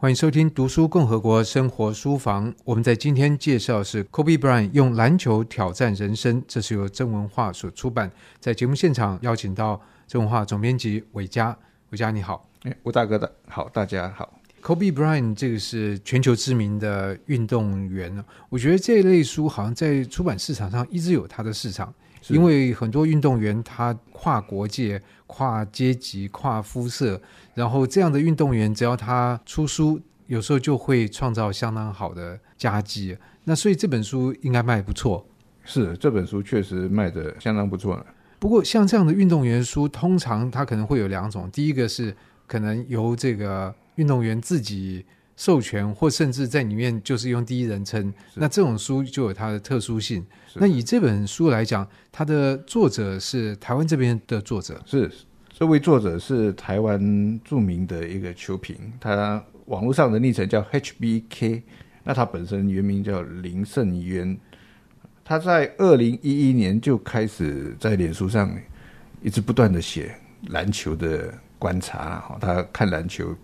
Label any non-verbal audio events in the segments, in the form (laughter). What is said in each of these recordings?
欢迎收听《读书共和国生活书房》。我们在今天介绍的是 Kobe Bryant 用篮球挑战人生，这是由真文化所出版。在节目现场邀请到真文化总编辑韦佳，韦佳你好，哎，吴大哥的好，大家好。Kobe Bryant 这个是全球知名的运动员，我觉得这类书好像在出版市场上一直有它的市场，因为很多运动员他跨国界、跨阶级、跨肤色。然后这样的运动员，只要他出书，有时候就会创造相当好的佳绩。那所以这本书应该卖不错。是，这本书确实卖的相当不错了。不过像这样的运动员书，通常它可能会有两种：第一个是可能由这个运动员自己授权，或甚至在里面就是用第一人称。那这种书就有它的特殊性。那以这本书来讲，它的作者是台湾这边的作者。是。这位作者是台湾著名的一个球评，他网络上的昵称叫 HBK，那他本身原名叫林胜渊，他在二零一一年就开始在脸书上一直不断的写篮球的观察，哈，他看篮球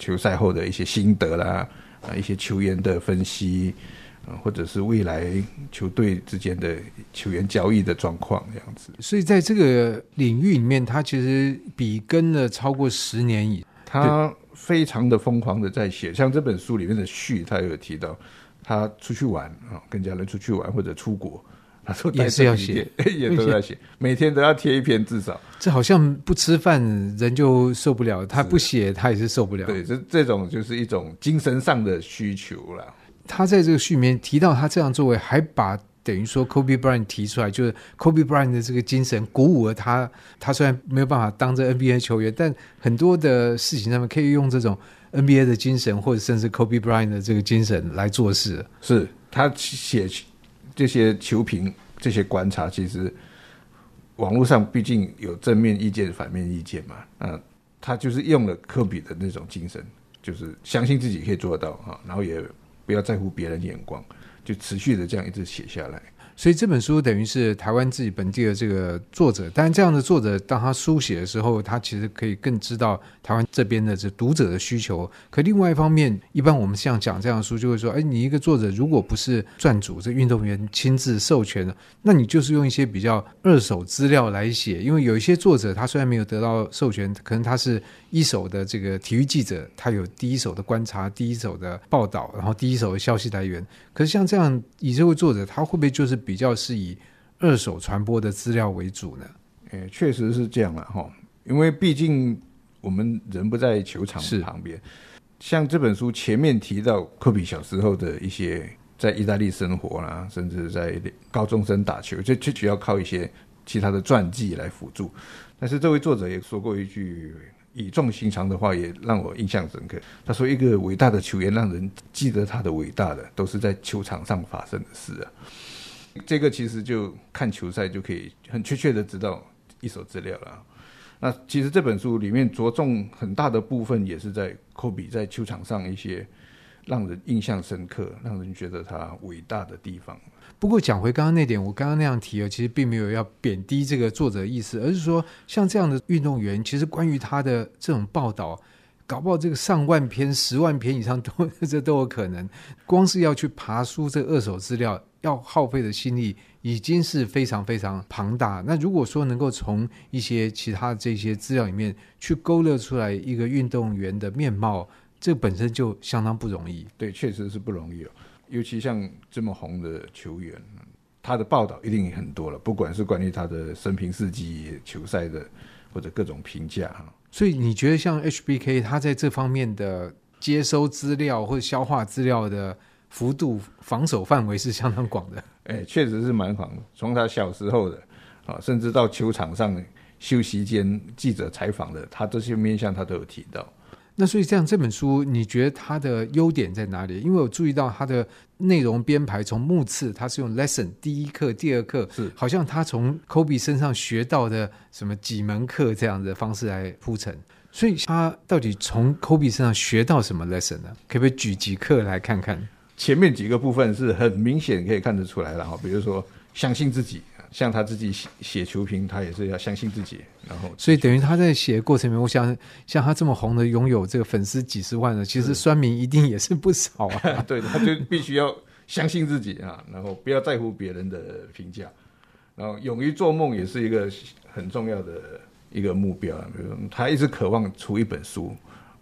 球赛后的一些心得啦，啊，一些球员的分析。啊或者是未来球队之间的球员交易的状况这样子，所以在这个领域里面，他其实笔耕了超过十年以，他非常的疯狂的在写。像这本书里面的序，他有提到他出去玩啊，跟家人出去玩或者出国，他说也是要写，(laughs) 也都要写，每天都要贴一篇至少。这好像不吃饭人就受不了，他不写他也是受不了。对，这这种就是一种精神上的需求了。他在这个序里面提到，他这样作为，还把等于说 Kobe Bryant 提出来，就是 Kobe Bryant 的这个精神鼓舞了他。他虽然没有办法当这 NBA 球员，但很多的事情上面可以用这种 NBA 的精神，或者甚至 Kobe Bryant 的这个精神来做事。是他写这些球评、这些观察，其实网络上毕竟有正面意见、反面意见嘛。嗯，他就是用了科比的那种精神，就是相信自己可以做到啊，然后也。不要在乎别人眼光，就持续的这样一直写下来。所以这本书等于是台湾自己本地的这个作者，但是这样的作者，当他书写的时候，他其实可以更知道台湾这边的这读者的需求。可另外一方面，一般我们像讲这样的书，就会说：哎，你一个作者如果不是撰主，这运动员亲自授权的，那你就是用一些比较二手资料来写。因为有一些作者，他虽然没有得到授权，可能他是一手的这个体育记者，他有第一手的观察、第一手的报道，然后第一手的消息来源。可是像这样以这位作者，他会不会就是？比较是以二手传播的资料为主呢？诶，确实是这样了哈。因为毕竟我们人不在球场旁边。像这本书前面提到科比小时候的一些在意大利生活啦，甚至在高中生打球，这这主要靠一些其他的传记来辅助。但是这位作者也说过一句语重心长的话，也让我印象深刻。他说：“一个伟大的球员，让人记得他的伟大的，都是在球场上发生的事啊。”这个其实就看球赛就可以很确切的知道一手资料了。那其实这本书里面着重很大的部分也是在科比在球场上一些让人印象深刻、让人觉得他伟大的地方。不过讲回刚刚那点，我刚刚那样提了，其实并没有要贬低这个作者的意思，而是说像这样的运动员，其实关于他的这种报道。搞不好这个上万篇、十万篇以上都 (laughs) 这都有可能。光是要去爬书这二手资料，要耗费的心力已经是非常非常庞大。那如果说能够从一些其他这些资料里面去勾勒出来一个运动员的面貌，这本身就相当不容易。对，确实是不容易哦。尤其像这么红的球员，他的报道一定很多了，不管是关于他的生平事迹、球赛的或者各种评价哈。所以你觉得像 HBK 他在这方面的接收资料或者消化资料的幅度、防守范围是相当广的？(laughs) 哎，确实是蛮广的。从他小时候的啊，甚至到球场上休息间记者采访的，他这些面向他都有提到。那所以这样这本书，你觉得它的优点在哪里？因为我注意到它的内容编排，从目次它是用 lesson 第一课、第二课，是好像他从 Kobe 身上学到的什么几门课这样的方式来铺陈。所以他到底从 Kobe 身上学到什么 lesson 呢？可不可以举几课来看看？前面几个部分是很明显可以看得出来的哈，比如说相信自己，像他自己写写球评，他也是要相信自己。然后，所以等于他在写的过程里面，我想像他这么红的，拥有这个粉丝几十万的，其实酸民一定也是不少啊。(laughs) 对，他就必须要相信自己啊，然后不要在乎别人的评价，然后勇于做梦也是一个很重要的一个目标。比如说，他一直渴望出一本书，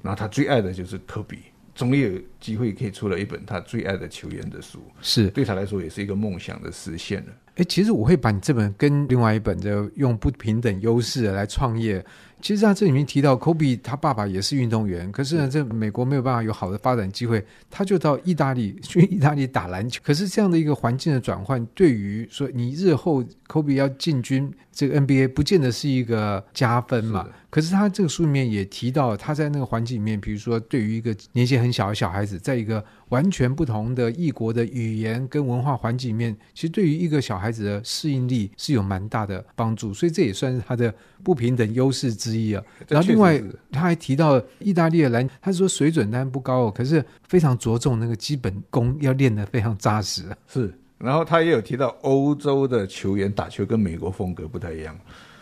然后他最爱的就是科比。终于有机会可以出了一本他最爱的球员的书，是对他来说也是一个梦想的实现了。哎，其实我会把你这本跟另外一本的用不平等优势来创业。其实他这里面提到，科比他爸爸也是运动员，可是呢，这美国没有办法有好的发展机会，他就到意大利 (laughs) 去意大利打篮球。可是这样的一个环境的转换，对于说你日后科比要进军这个 NBA，不见得是一个加分嘛。是可是他这个书里面也提到，他在那个环境里面，比如说对于一个年纪很小的小孩子，在一个完全不同的异国的语言跟文化环境里面，其实对于一个小孩子的适应力是有蛮大的帮助。所以这也算是他的不平等优势之一啊，然后另外他还提到意大利的篮，他说水准当然不高哦，可是非常着重那个基本功要练得非常扎实。是，然后他也有提到欧洲的球员打球跟美国风格不太一样，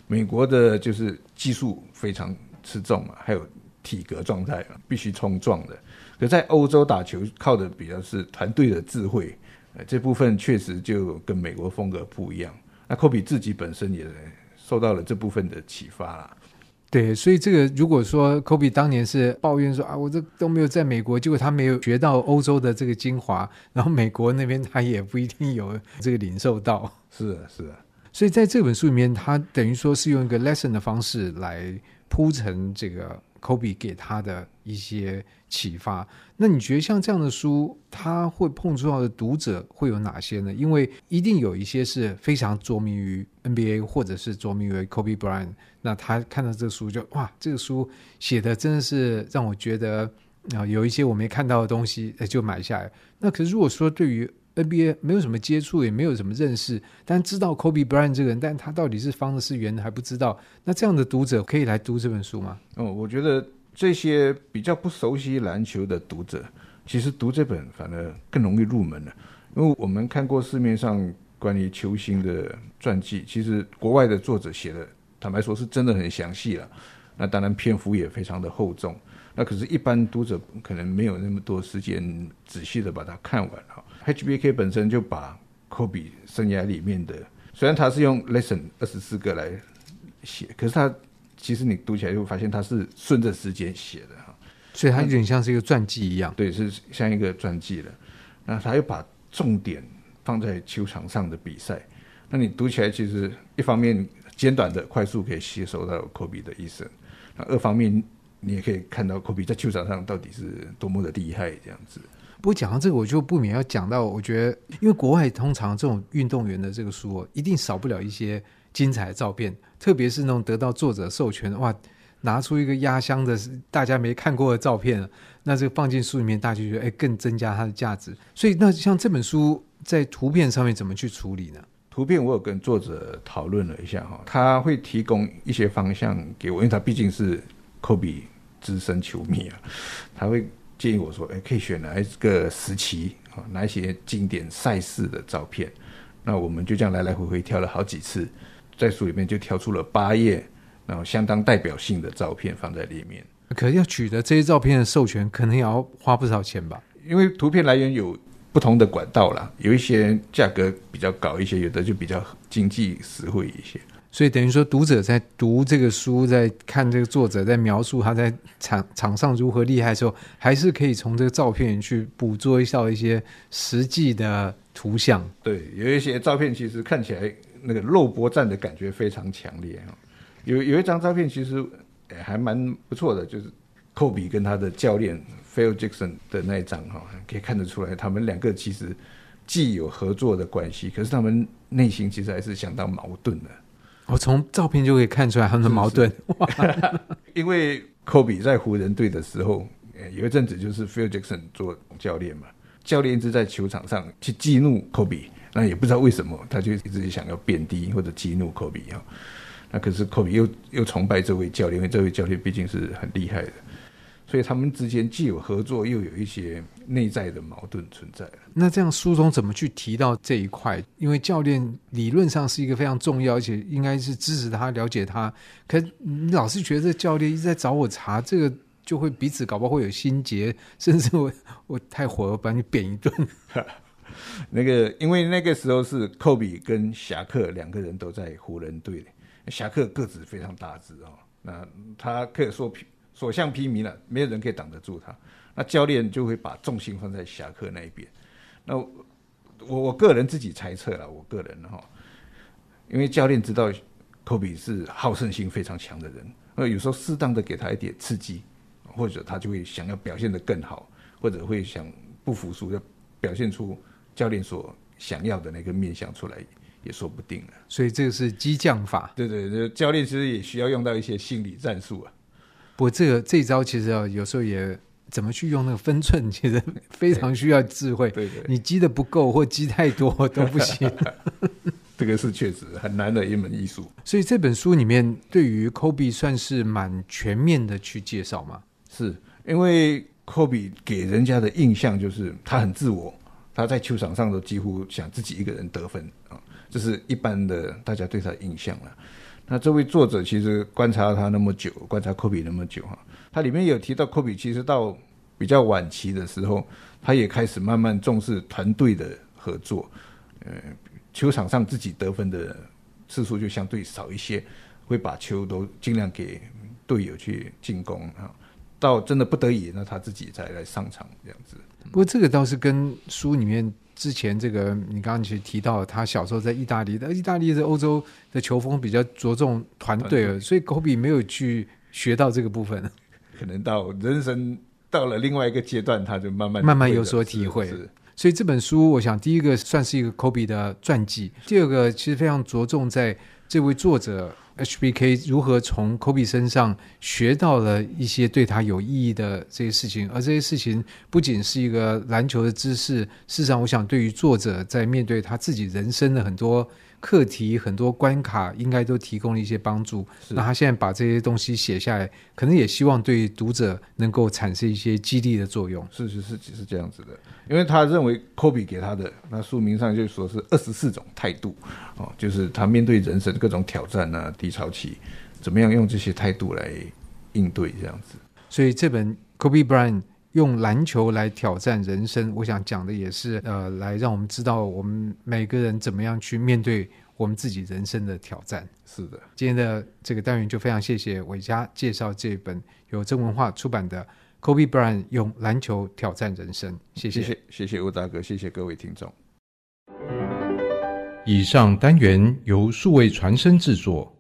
美国的就是技术非常吃重啊，还有体格状态必须冲撞的，可在欧洲打球靠的比较是团队的智慧，这部分确实就跟美国风格不一样。那科比自己本身也。受到了这部分的启发啦，对，所以这个如果说科比当年是抱怨说啊，我这都没有在美国，结果他没有学到欧洲的这个精华，然后美国那边他也不一定有这个领受到。是啊，是啊，所以在这本书里面，他等于说是用一个 lesson 的方式来铺成这个科比给他的一些启发。那你觉得像这样的书，他会碰触到的读者会有哪些呢？因为一定有一些是非常着迷于 NBA，或者是着迷于 Kobe Bryant。那他看到这个书就哇，这个书写的真的是让我觉得啊，有一些我没看到的东西，就买下来。那可是如果说对于 NBA 没有什么接触，也没有什么认识，但知道 Kobe Bryant 这个人，但他到底是方的是圆的还不知道。那这样的读者可以来读这本书吗？哦，我觉得。这些比较不熟悉篮球的读者，其实读这本反而更容易入门了，因为我们看过市面上关于球星的传记，其实国外的作者写的，坦白说是真的很详细了。那当然篇幅也非常的厚重，那可是，一般读者可能没有那么多时间仔细的把它看完哈。HBK 本身就把科比生涯里面的，虽然他是用 lesson 二十四个来写，可是他。其实你读起来就会发现他是顺着时间写的哈，所以他有点像是一个传记一样。对，是像一个传记的。那他又把重点放在球场上的比赛。那你读起来其实一方面简短的、快速可以吸收到科比的一生；那二方面你也可以看到科比在球场上到底是多么的厉害这样子。不过讲到这个，我就不免要讲到，我觉得因为国外通常这种运动员的这个书，一定少不了一些。精彩的照片，特别是那种得到作者授权的哇，拿出一个压箱的大家没看过的照片，那这个放进书里面，大家就觉得哎，更增加它的价值。所以，那像这本书在图片上面怎么去处理呢？图片我有跟作者讨论了一下哈，他会提供一些方向给我，因为他毕竟是科比资深球迷啊，他会建议我说，哎，可以选哪一个时期啊，哪一些经典赛事的照片，那我们就这样来来回回挑了好几次。在书里面就挑出了八页，然后相当代表性的照片放在里面。可是要取得这些照片的授权，可能也要花不少钱吧？因为图片来源有不同的管道啦，有一些价格比较高一些，有的就比较经济实惠一些。所以等于说，读者在读这个书，在看这个作者在描述他在场场上如何厉害的时候，还是可以从这个照片去捕捉一下一些实际的图像。对，有一些照片其实看起来。那个肉搏战的感觉非常强烈哈，有有一张照片其实还蛮不错的，就是科比跟他的教练 Phil Jackson 的那一张哈，可以看得出来他们两个其实既有合作的关系，可是他们内心其实还是相当矛盾的。我从照片就可以看出来他们的矛盾，(laughs) 因为科比在湖人队的时候，有一阵子就是 Phil Jackson 做教练嘛，教练一直在球场上去激怒科比。那也不知道为什么，他就一直想要贬低或者激怒科比啊。那可是科比又又崇拜这位教练，因为这位教练毕竟是很厉害的，所以他们之间既有合作，又有一些内在的矛盾存在。那这样书中怎么去提到这一块？因为教练理论上是一个非常重要，而且应该是支持他、了解他。可你老是觉得教练一直在找我茬，这个就会彼此搞不好会有心结，甚至我我太火了，把你扁一顿。(laughs) 那个，因为那个时候是科比跟侠客两个人都在湖人队，侠客个子非常大只哦，那他可以说所向披靡了，没有人可以挡得住他。那教练就会把重心放在侠客那一边。那我我个人自己猜测了，我个人哈，因为教练知道科比是好胜心非常强的人，那有时候适当的给他一点刺激，或者他就会想要表现得更好，或者会想不服输，要表现出教练所想要的那个面相出来，也说不定了。所以这个是激将法。对对对，教练其实也需要用到一些心理战术啊。不过这个这一招其实啊，有时候也怎么去用那个分寸，(laughs) 其实非常需要智慧。对对，你积的不够或积太多都不行。(laughs) 这个是确实很难的一门艺术。所以这本书里面对于科比算是蛮全面的去介绍吗？是因为科比给人家的印象就是他很自我，他在球场上都几乎想自己一个人得分啊，这是一般的大家对他的印象了。那这位作者其实观察他那么久，观察科比那么久哈，他里面有提到科比其实到比较晚期的时候，他也开始慢慢重视团队的合作，呃，球场上自己得分的次数就相对少一些，会把球都尽量给队友去进攻啊，到真的不得已，那他自己再来上场这样子。不过这个倒是跟书里面。之前这个你刚刚其实提到，他小时候在意大利，的意大利的欧洲的球风比较着重团队了，所以科比没有去学到这个部分。可能到人生到了另外一个阶段，他就慢慢慢慢有所体会。所以这本书，我想第一个算是一个科比的传记，第二个其实非常着重在这位作者。HBK 如何从科比身上学到了一些对他有意义的这些事情，而这些事情不仅是一个篮球的知识，事实上，我想对于作者在面对他自己人生的很多。课题很多关卡应该都提供了一些帮助。那他现在把这些东西写下来，可能也希望对读者能够产生一些激励的作用。是是是，是这样子的。因为他认为科比给他的那书名上就说是二十四种态度哦，就是他面对人生各种挑战啊、低潮期，怎么样用这些态度来应对这样子。所以这本 Kobe Bryant。用篮球来挑战人生，我想讲的也是，呃，来让我们知道我们每个人怎么样去面对我们自己人生的挑战。是的，今天的这个单元就非常谢谢伟嘉介绍这本由真文化出版的《Kobe Bryant 用篮球挑战人生》，谢谢，谢谢，谢谢吴大哥，谢谢各位听众。以上单元由数位传声制作。